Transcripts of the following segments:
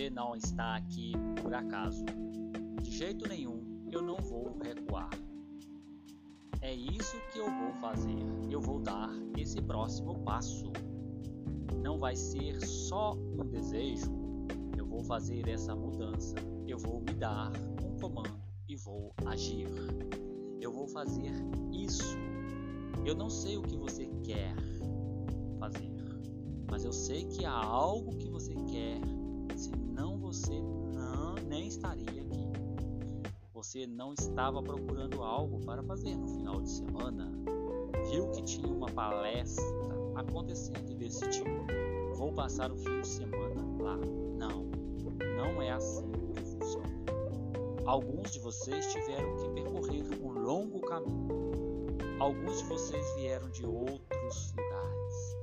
Você não está aqui por acaso. De jeito nenhum, eu não vou recuar. É isso que eu vou fazer. Eu vou dar esse próximo passo. Não vai ser só um desejo. Eu vou fazer essa mudança. Eu vou me dar um comando e vou agir. Eu vou fazer isso. Eu não sei o que você quer fazer, mas eu sei que há algo que você quer, senão você não nem estaria aqui. Você não estava procurando algo para fazer no final de semana. Viu que tinha uma palestra acontecendo e decidiu: vou passar o fim de semana lá. Não, não é assim que funciona. Alguns de vocês tiveram que percorrer um longo caminho. Alguns de vocês vieram de outros lugares,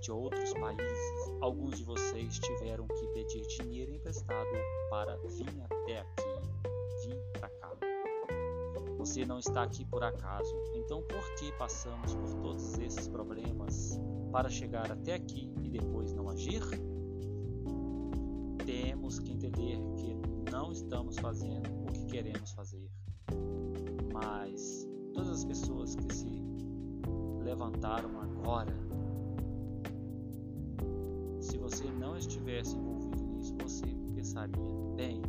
de outros países. Alguns de vocês tiveram que pedir dinheiro emprestado para vir até aqui você não está aqui por acaso. Então, por que passamos por todos esses problemas para chegar até aqui e depois não agir? Temos que entender que não estamos fazendo o que queremos fazer. Mas todas as pessoas que se levantaram agora, você não estivesse envolvido nisso, você pensaria: bem,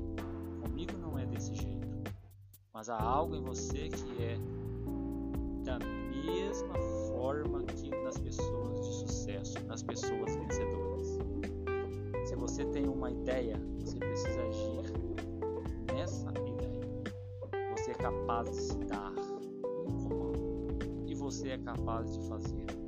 comigo não é desse jeito mas há algo em você que é da mesma forma que nas pessoas de sucesso, nas pessoas vencedoras. Se você tem uma ideia, você precisa agir nessa ideia. Você é capaz de se dar um comando e você é capaz de fazer.